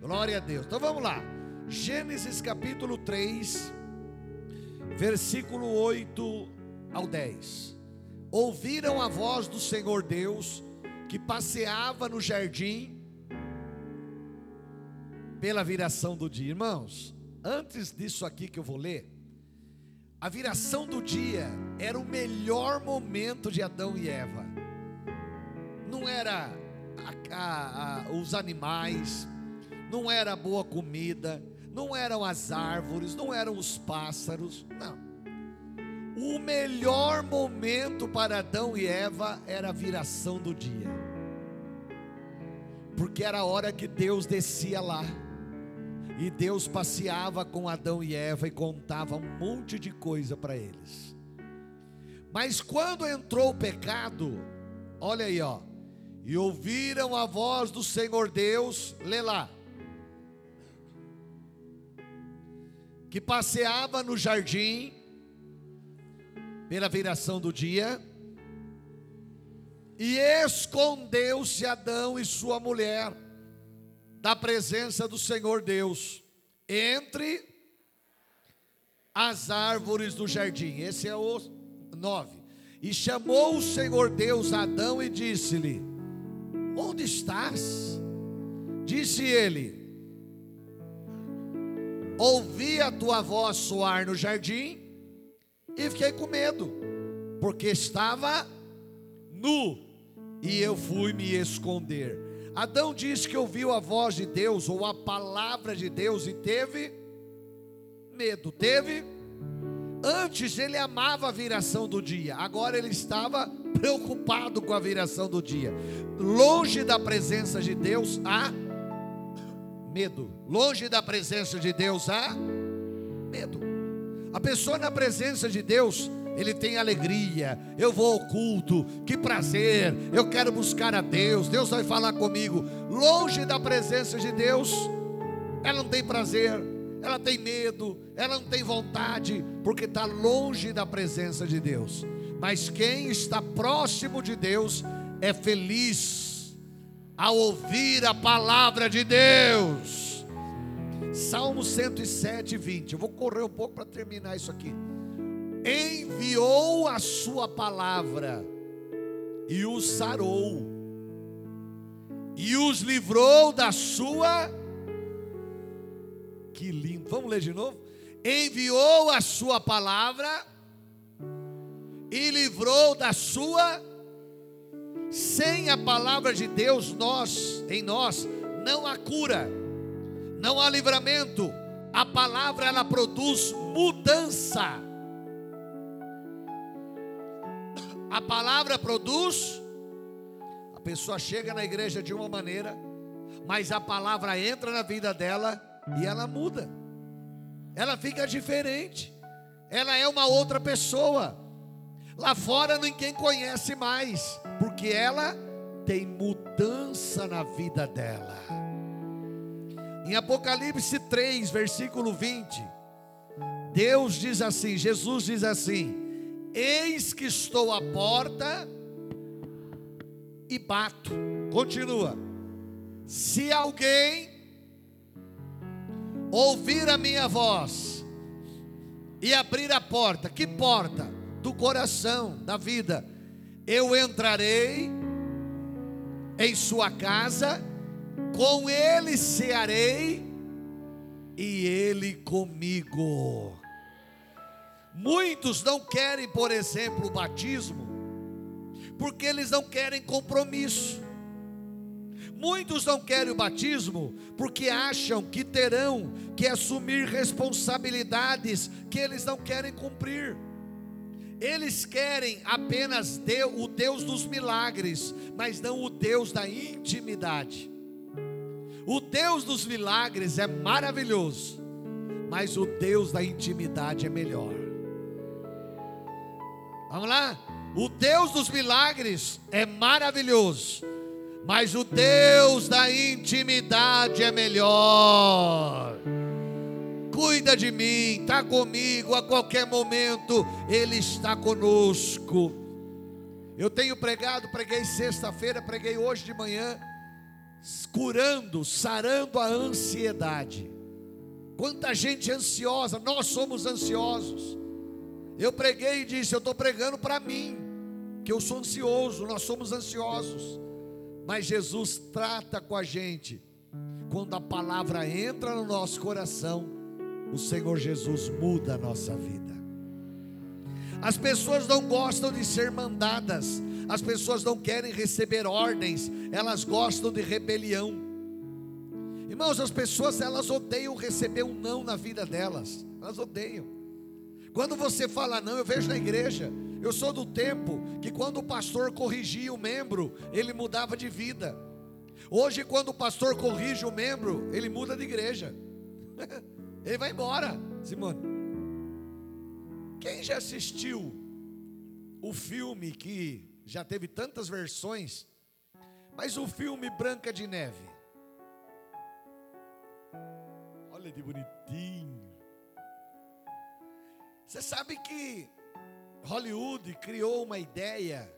Glória a Deus. Então vamos lá. Gênesis capítulo 3, versículo 8 ao 10. Ouviram a voz do Senhor Deus que passeava no jardim pela viração do dia. Irmãos, antes disso aqui que eu vou ler, a viração do dia era o melhor momento de Adão e Eva. Não era a, a, a, os animais, não era boa comida, não eram as árvores, não eram os pássaros, não. O melhor momento para Adão e Eva era a viração do dia, porque era a hora que Deus descia lá e Deus passeava com Adão e Eva e contava um monte de coisa para eles. Mas quando entrou o pecado, olha aí, ó. E ouviram a voz do Senhor Deus, lê lá. Que passeava no jardim pela viração do dia, e escondeu-se Adão e sua mulher da presença do Senhor Deus entre as árvores do jardim. Esse é o 9. E chamou o Senhor Deus Adão e disse-lhe: Onde estás? Disse ele: Ouvi a tua voz soar no jardim e fiquei com medo, porque estava nu e eu fui me esconder. Adão disse que ouviu a voz de Deus ou a palavra de Deus e teve medo. Teve? Antes ele amava a viração do dia, agora ele estava preocupado com a viração do dia. Longe da presença de Deus há medo. Longe da presença de Deus há medo. A pessoa na presença de Deus, ele tem alegria. Eu vou ao culto, que prazer. Eu quero buscar a Deus. Deus vai falar comigo. Longe da presença de Deus, ela não tem prazer, ela tem medo, ela não tem vontade, porque está longe da presença de Deus. Mas quem está próximo de Deus é feliz ao ouvir a palavra de Deus. Salmo 107, 20. Eu vou correr um pouco para terminar isso aqui enviou a sua palavra e os sarou, e os livrou da sua. Que lindo, vamos ler de novo? Enviou a sua palavra e livrou da sua. Sem a palavra de Deus, nós, em nós, não há cura, não há livramento. A palavra ela produz mudança. A palavra produz. A pessoa chega na igreja de uma maneira, mas a palavra entra na vida dela e ela muda. Ela fica diferente. Ela é uma outra pessoa. Lá fora ninguém conhece mais, porque ela tem mudança na vida dela. Em Apocalipse 3, versículo 20, Deus diz assim, Jesus diz assim: Eis que estou à porta e bato. Continua. Se alguém ouvir a minha voz e abrir a porta, que porta? Do coração, da vida. Eu entrarei em sua casa, com ele cearei e ele comigo. Muitos não querem, por exemplo, o batismo, porque eles não querem compromisso. Muitos não querem o batismo porque acham que terão que assumir responsabilidades que eles não querem cumprir. Eles querem apenas o Deus dos milagres, mas não o Deus da intimidade. O Deus dos milagres é maravilhoso, mas o Deus da intimidade é melhor. Vamos lá? O Deus dos milagres é maravilhoso, mas o Deus da intimidade é melhor. Cuida de mim, está comigo a qualquer momento, Ele está conosco. Eu tenho pregado, preguei sexta-feira, preguei hoje de manhã, curando, sarando a ansiedade. Quanta gente ansiosa, nós somos ansiosos. Eu preguei e disse: Eu estou pregando para mim, que eu sou ansioso, nós somos ansiosos. Mas Jesus trata com a gente. Quando a palavra entra no nosso coração, o Senhor Jesus muda a nossa vida. As pessoas não gostam de ser mandadas, as pessoas não querem receber ordens, elas gostam de rebelião. Irmãos, as pessoas elas odeiam receber um não na vida delas, elas odeiam. Quando você fala não, eu vejo na igreja, eu sou do tempo que quando o pastor corrigia o membro, ele mudava de vida. Hoje, quando o pastor corrige o membro, ele muda de igreja. ele vai embora, Simone. Quem já assistiu o filme que já teve tantas versões, mas o filme Branca de Neve? Olha de bonitinho. Você sabe que Hollywood criou uma ideia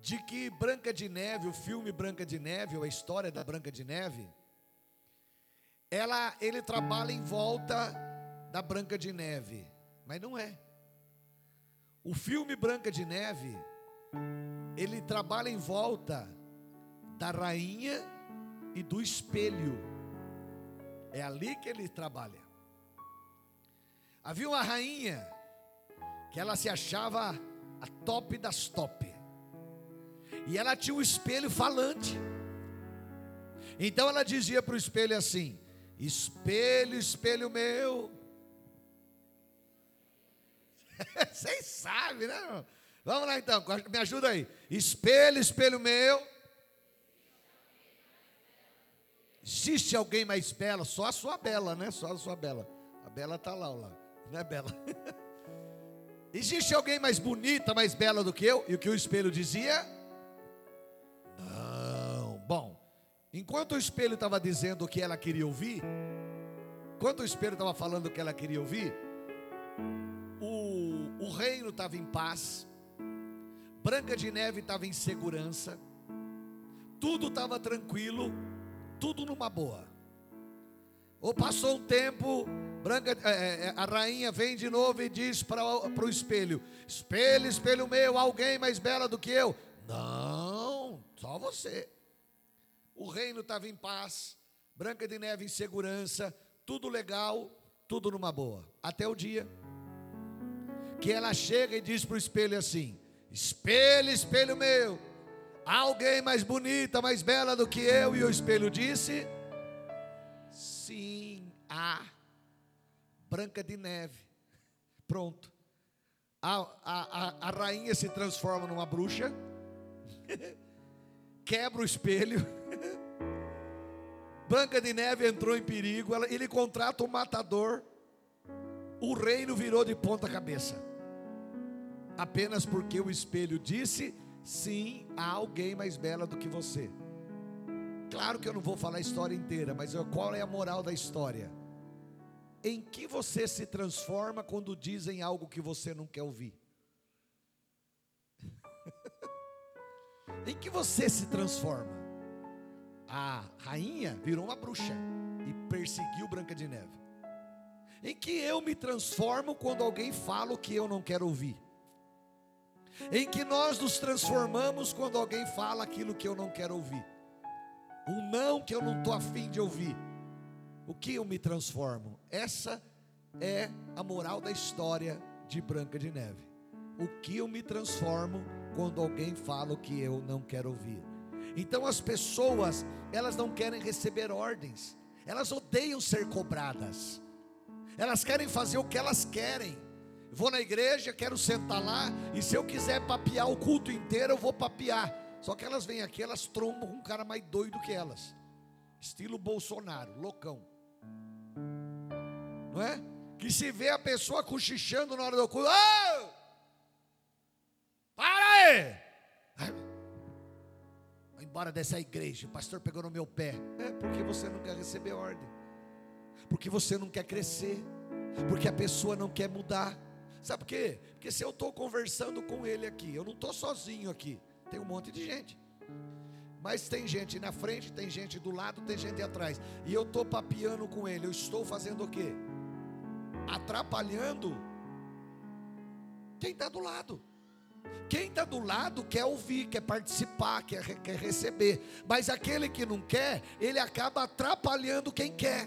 de que Branca de Neve, o filme Branca de Neve, ou a história da Branca de Neve, ela, ele trabalha em volta da Branca de Neve. Mas não é. O filme Branca de Neve, ele trabalha em volta da rainha e do espelho. É ali que ele trabalha. Havia uma rainha que ela se achava a top das top. E ela tinha um espelho falante. Então ela dizia para o espelho assim: Espelho, espelho meu, Vocês sabem, né? Vamos lá então, me ajuda aí. Espelho, espelho meu. Existe alguém mais bela? Só a sua bela, né? Só a sua bela. A bela está lá, lá. Não é bela? Existe alguém mais bonita, mais bela do que eu? E o que o espelho dizia? Enquanto o espelho estava dizendo o que ela queria ouvir, enquanto o espelho estava falando o que ela queria ouvir, o reino estava em paz, Branca de Neve estava em segurança, tudo estava tranquilo, tudo numa boa. Ou passou um tempo, Branca, é, é, a rainha vem de novo e diz para o espelho: Espelho, espelho meu, alguém mais bela do que eu? Não, só você. O reino estava em paz, Branca de Neve em segurança, tudo legal, tudo numa boa. Até o dia que ela chega e diz para o espelho assim: Espelho, espelho meu, há alguém mais bonita, mais bela do que eu? E o espelho disse: Sim, há. Branca de neve. Pronto. A, a, a, a rainha se transforma numa bruxa, quebra o espelho. Branca de Neve entrou em perigo, ele contrata um matador, o reino virou de ponta cabeça apenas porque o espelho disse: sim, há alguém mais bela do que você. Claro que eu não vou falar a história inteira, mas qual é a moral da história? Em que você se transforma quando dizem algo que você não quer ouvir? Em que você se transforma? A rainha virou uma bruxa e perseguiu Branca de Neve. Em que eu me transformo quando alguém fala o que eu não quero ouvir? em que nós nos transformamos quando alguém fala aquilo que eu não quero ouvir, um não que eu não estou afim de ouvir. O que eu me transformo? Essa é a moral da história de Branca de Neve. O que eu me transformo quando alguém fala o que eu não quero ouvir. Então as pessoas, elas não querem receber ordens, elas odeiam ser cobradas, elas querem fazer o que elas querem. Vou na igreja, quero sentar lá, e se eu quiser papear o culto inteiro, eu vou papear. Só que elas vêm aqui, elas trombam com um cara mais doido que elas. Estilo Bolsonaro, loucão. Não é? Que se vê a pessoa cochichando na hora do culto. Oh! Vai embora dessa igreja. O pastor pegou no meu pé. É porque você não quer receber ordem. Porque você não quer crescer. Porque a pessoa não quer mudar. Sabe por quê? Porque se eu estou conversando com ele aqui, eu não estou sozinho aqui, tem um monte de gente. Mas tem gente na frente, tem gente do lado, tem gente atrás. E eu estou papiando com ele. Eu estou fazendo o quê? Atrapalhando quem está do lado. Quem está do lado quer ouvir, quer participar, quer, quer receber. Mas aquele que não quer, ele acaba atrapalhando quem quer.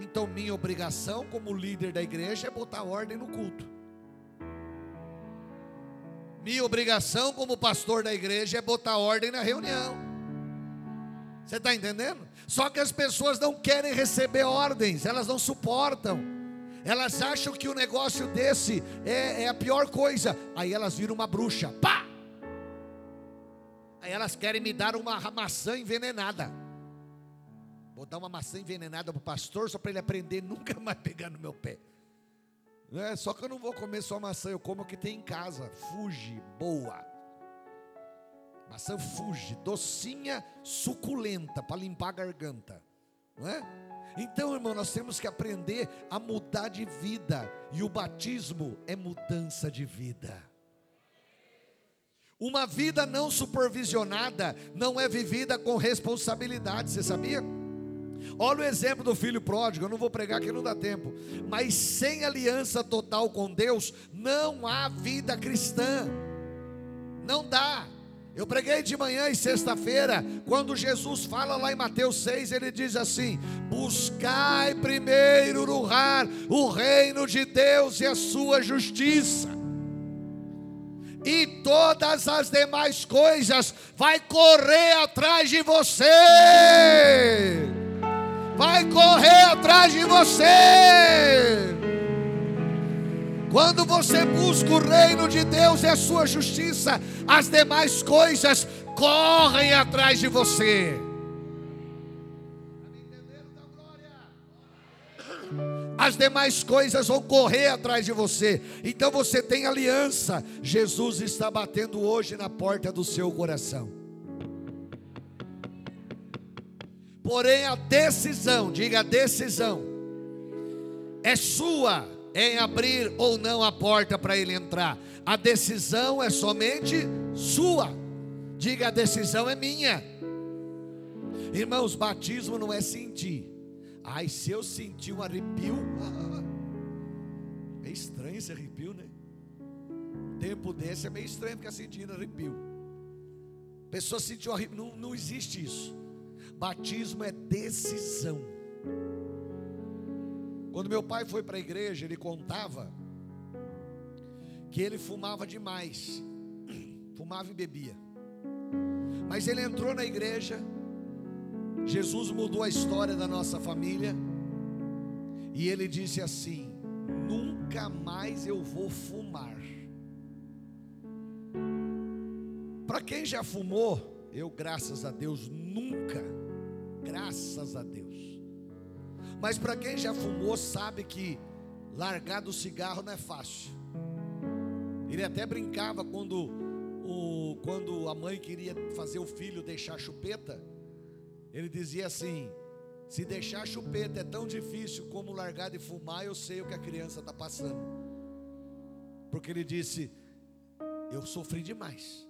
Então, minha obrigação como líder da igreja é botar ordem no culto. Minha obrigação como pastor da igreja é botar ordem na reunião. Você está entendendo? Só que as pessoas não querem receber ordens, elas não suportam. Elas acham que o negócio desse é, é a pior coisa. Aí elas viram uma bruxa. Pá! Aí elas querem me dar uma maçã envenenada. Vou dar uma maçã envenenada para o pastor só para ele aprender nunca mais pegar no meu pé. É, só que eu não vou comer só maçã, eu como o que tem em casa. Fuge, boa. Maçã fuge, docinha, suculenta, para limpar a garganta. Não é? Então, irmão, nós temos que aprender a mudar de vida, e o batismo é mudança de vida. Uma vida não supervisionada não é vivida com responsabilidade, você sabia? Olha o exemplo do filho pródigo, eu não vou pregar que não dá tempo, mas sem aliança total com Deus, não há vida cristã, não dá. Eu preguei de manhã e sexta-feira, quando Jesus fala lá em Mateus 6, ele diz assim: Buscai primeiro no lugar o reino de Deus e a sua justiça, e todas as demais coisas vai correr atrás de você. Vai correr atrás de você. Quando você busca o reino de Deus e a sua justiça, as demais coisas correm atrás de você. As demais coisas vão correr atrás de você. Então você tem aliança. Jesus está batendo hoje na porta do seu coração. Porém, a decisão, diga a decisão, é sua em abrir ou não a porta para ele entrar. A decisão é somente sua. Diga: a decisão é minha. Irmãos, batismo não é sentir. Ai, se eu sentir um arrepio, é estranho esse arrepio, né? Tempo desse é meio estranho ficar sentindo arrepio. Pessoa sentiu arrepio, não, não existe isso. Batismo é decisão. Quando meu pai foi para a igreja, ele contava que ele fumava demais, fumava e bebia. Mas ele entrou na igreja, Jesus mudou a história da nossa família, e ele disse assim: Nunca mais eu vou fumar. Para quem já fumou, eu, graças a Deus, nunca, graças a Deus, mas para quem já fumou, sabe que largar do cigarro não é fácil. Ele até brincava quando, o, quando a mãe queria fazer o filho deixar chupeta. Ele dizia assim: se deixar chupeta é tão difícil como largar de fumar, eu sei o que a criança está passando. Porque ele disse: eu sofri demais.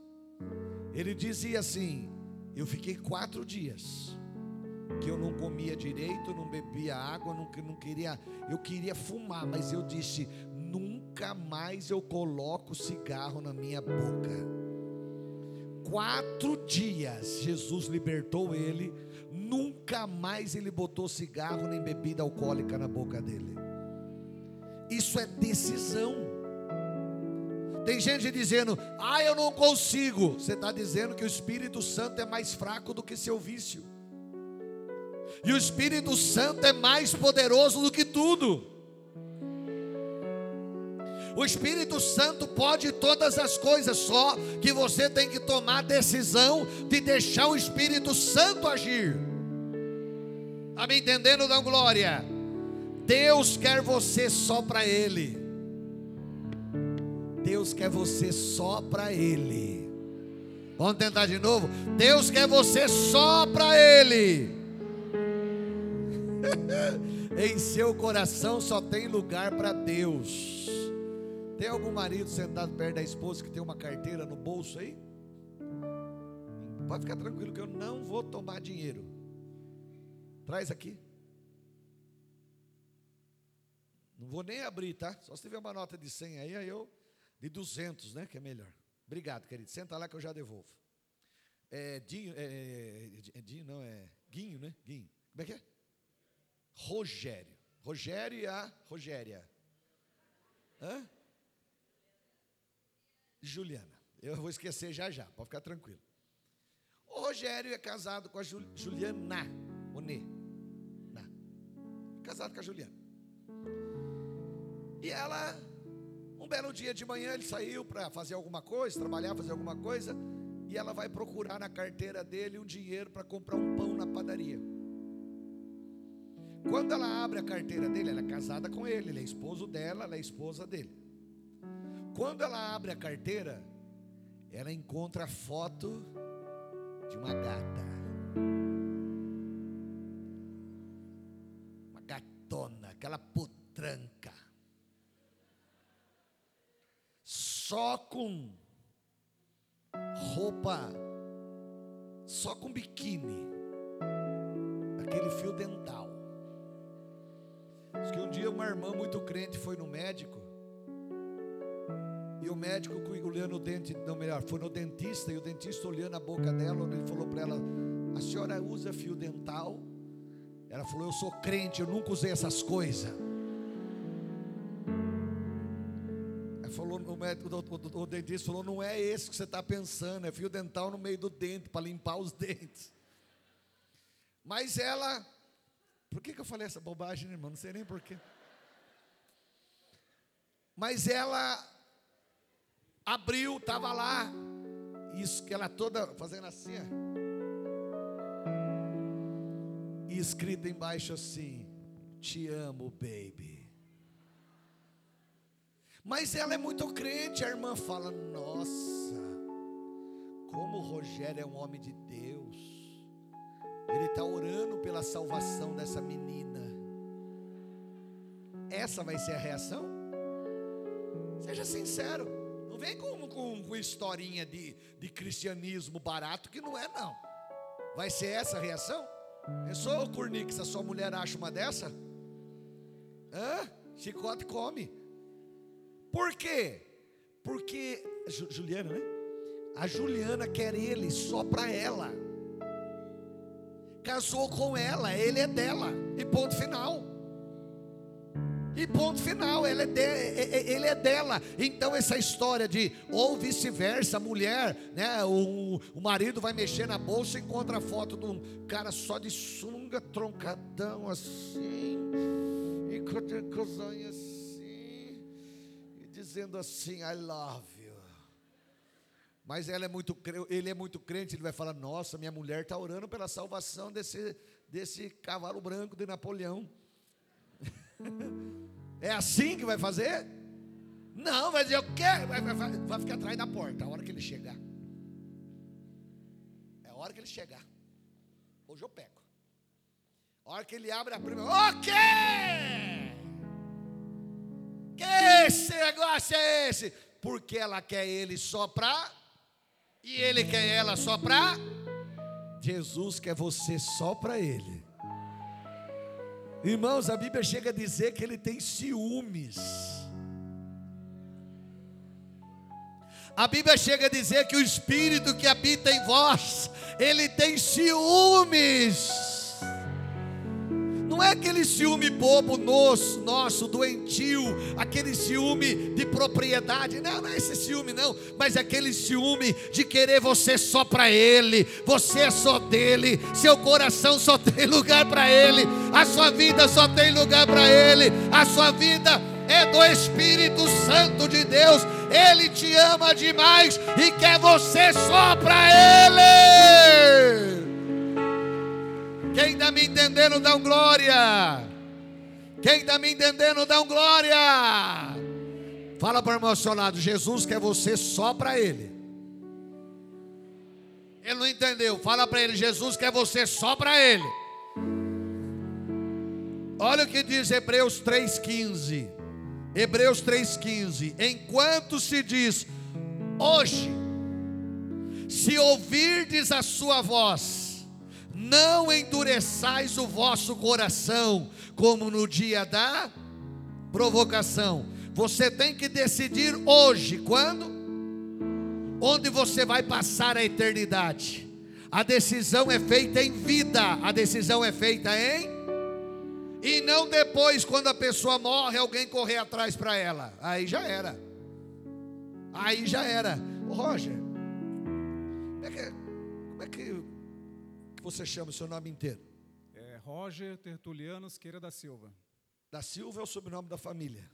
Ele dizia assim: eu fiquei quatro dias que eu não comia direito, não bebia água, não, não queria, eu queria fumar, mas eu disse: nunca mais eu coloco cigarro na minha boca. Quatro dias Jesus libertou ele, nunca mais ele botou cigarro nem bebida alcoólica na boca dele. Isso é decisão. Tem gente dizendo, ah, eu não consigo. Você está dizendo que o Espírito Santo é mais fraco do que seu vício. E o Espírito Santo é mais poderoso do que tudo. O Espírito Santo pode todas as coisas, só que você tem que tomar a decisão de deixar o Espírito Santo agir. Está me entendendo, da glória? Deus quer você só para Ele. Deus quer você só para Ele. Vamos tentar de novo? Deus quer você só para Ele. Em seu coração só tem lugar para Deus. Tem algum marido sentado perto da esposa que tem uma carteira no bolso aí? Pode ficar tranquilo que eu não vou tomar dinheiro. Traz aqui. Não vou nem abrir, tá? Só se tiver uma nota de 100 aí, aí eu. De 200, né? Que é melhor. Obrigado, querido. Senta lá que eu já devolvo. É, Dinho, é, é, Dinho não, é Guinho, né? Guinho. Como é que é? Rogério. Rogério e a Rogéria. Hã? Juliana. Eu vou esquecer já já, pode ficar tranquilo. O Rogério é casado com a Juliana. Onê. Casado com a Juliana. E ela, um belo dia de manhã, ele saiu para fazer alguma coisa, trabalhar, fazer alguma coisa, e ela vai procurar na carteira dele um dinheiro para comprar um pão na padaria. Quando ela abre a carteira dele, ela é casada com ele, ele é esposo dela, ela é esposa dele. Quando ela abre a carteira, ela encontra a foto de uma gata. Foi no dentista, e o dentista olhando a boca dela, ele falou para ela: A senhora usa fio dental? Ela falou: Eu sou crente, eu nunca usei essas coisas. falou, o, médico, o, o, o dentista falou: não é esse que você está pensando, é fio dental no meio do dente, para limpar os dentes. Mas ela, por que, que eu falei essa bobagem, irmão? Não sei nem porquê. Mas ela abriu, estava lá, isso que ela toda fazendo assim, ó. e escrito embaixo assim: Te amo, baby. Mas ela é muito crente. A irmã fala: Nossa, como o Rogério é um homem de Deus. Ele está orando pela salvação dessa menina. Essa vai ser a reação? Seja sincero. Não vem com, com, com historinha de, de cristianismo barato, que não é, não. Vai ser essa a reação? Pensou, Cornix, a sua mulher acha uma dessa? Hã? Chicote come. Por quê? Porque, Juliana, né? A Juliana quer ele só para ela. Casou com ela, ele é dela. E ponto final. E ponto final, ele é, de, ele é dela. Então, essa história de, ou vice-versa, mulher, né? O, o marido vai mexer na bolsa e encontra a foto de um cara só de sunga, troncadão assim, e com coisinhas assim dizendo assim, I love you. Mas ela é muito, ele é muito crente, ele vai falar: Nossa, minha mulher está orando pela salvação desse, desse cavalo branco de Napoleão. É assim que vai fazer? Não, vai dizer: Eu quero, vai, vai, vai ficar atrás da porta a hora que ele chegar. É a hora que ele chegar. Hoje eu pego. A hora que ele abre a primeira, o quê? Que esse negócio é esse? Porque ela quer ele só para e ele quer ela só para Jesus quer você só para ele. Irmãos, a Bíblia chega a dizer que ele tem ciúmes. A Bíblia chega a dizer que o espírito que habita em vós, ele tem ciúmes. Não é aquele ciúme bobo nosso, nosso, doentio, aquele ciúme de propriedade. Não, não é esse ciúme, não. Mas é aquele ciúme de querer você só para Ele. Você é só dele. Seu coração só tem lugar para Ele. A sua vida só tem lugar para Ele. A sua vida é do Espírito Santo de Deus. Ele te ama demais e quer você só para Ele. Quem está me entendendo, dá um glória. Quem está me entendendo, dá um glória. Fala para o lado: Jesus quer você só para Ele. Ele não entendeu. Fala para ele: Jesus quer você só para Ele. Olha o que diz Hebreus 3,15. Hebreus 3,15. Enquanto se diz hoje, Se ouvirdes a sua voz, não endureçais o vosso coração, como no dia da provocação. Você tem que decidir hoje, quando? Onde você vai passar a eternidade. A decisão é feita em vida, a decisão é feita em e não depois, quando a pessoa morre, alguém correr atrás para ela. Aí já era. Aí já era. Ô, Roger, como é, que, como é que você chama o seu nome inteiro? É Roger Tertuliano Siqueira da Silva. Da Silva é o sobrenome da família.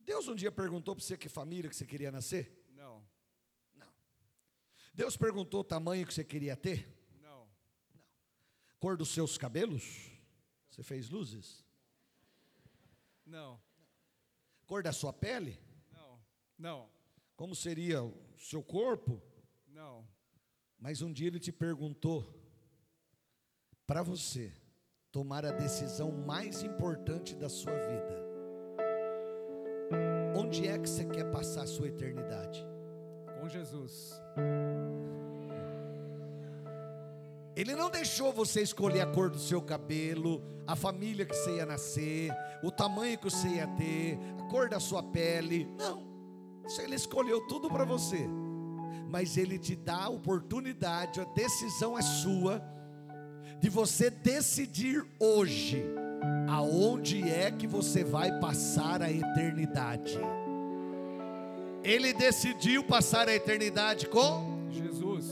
Deus um dia perguntou para você que família que você queria nascer? Não, Deus perguntou o tamanho que você queria ter? não, Cor dos seus cabelos? Você fez luzes? não, Cor da sua pele? não, não, Como seria o seu corpo? não, Mas um dia ele te perguntou para você tomar a decisão mais importante da sua vida. Onde é que você quer passar a sua eternidade? com Jesus. Ele não deixou você escolher a cor do seu cabelo, a família que você ia nascer, o tamanho que você ia ter, a cor da sua pele. Não. Isso Ele escolheu tudo para você. Mas ele te dá a oportunidade, a decisão é sua de você decidir hoje aonde é que você vai passar a eternidade. Ele decidiu passar a eternidade com Jesus.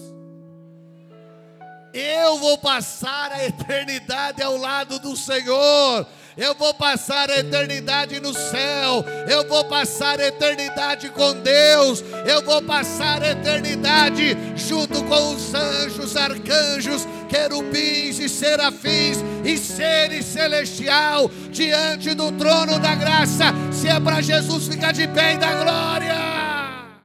eu vou passar a eternidade ao lado do Senhor. Eu vou passar a eternidade no céu. Eu vou passar a eternidade com Deus. Eu vou passar a eternidade junto com os anjos, arcanjos, querubins e serafins e seres celestial diante do trono da graça. Se é para Jesus, fica de pé e dá glória.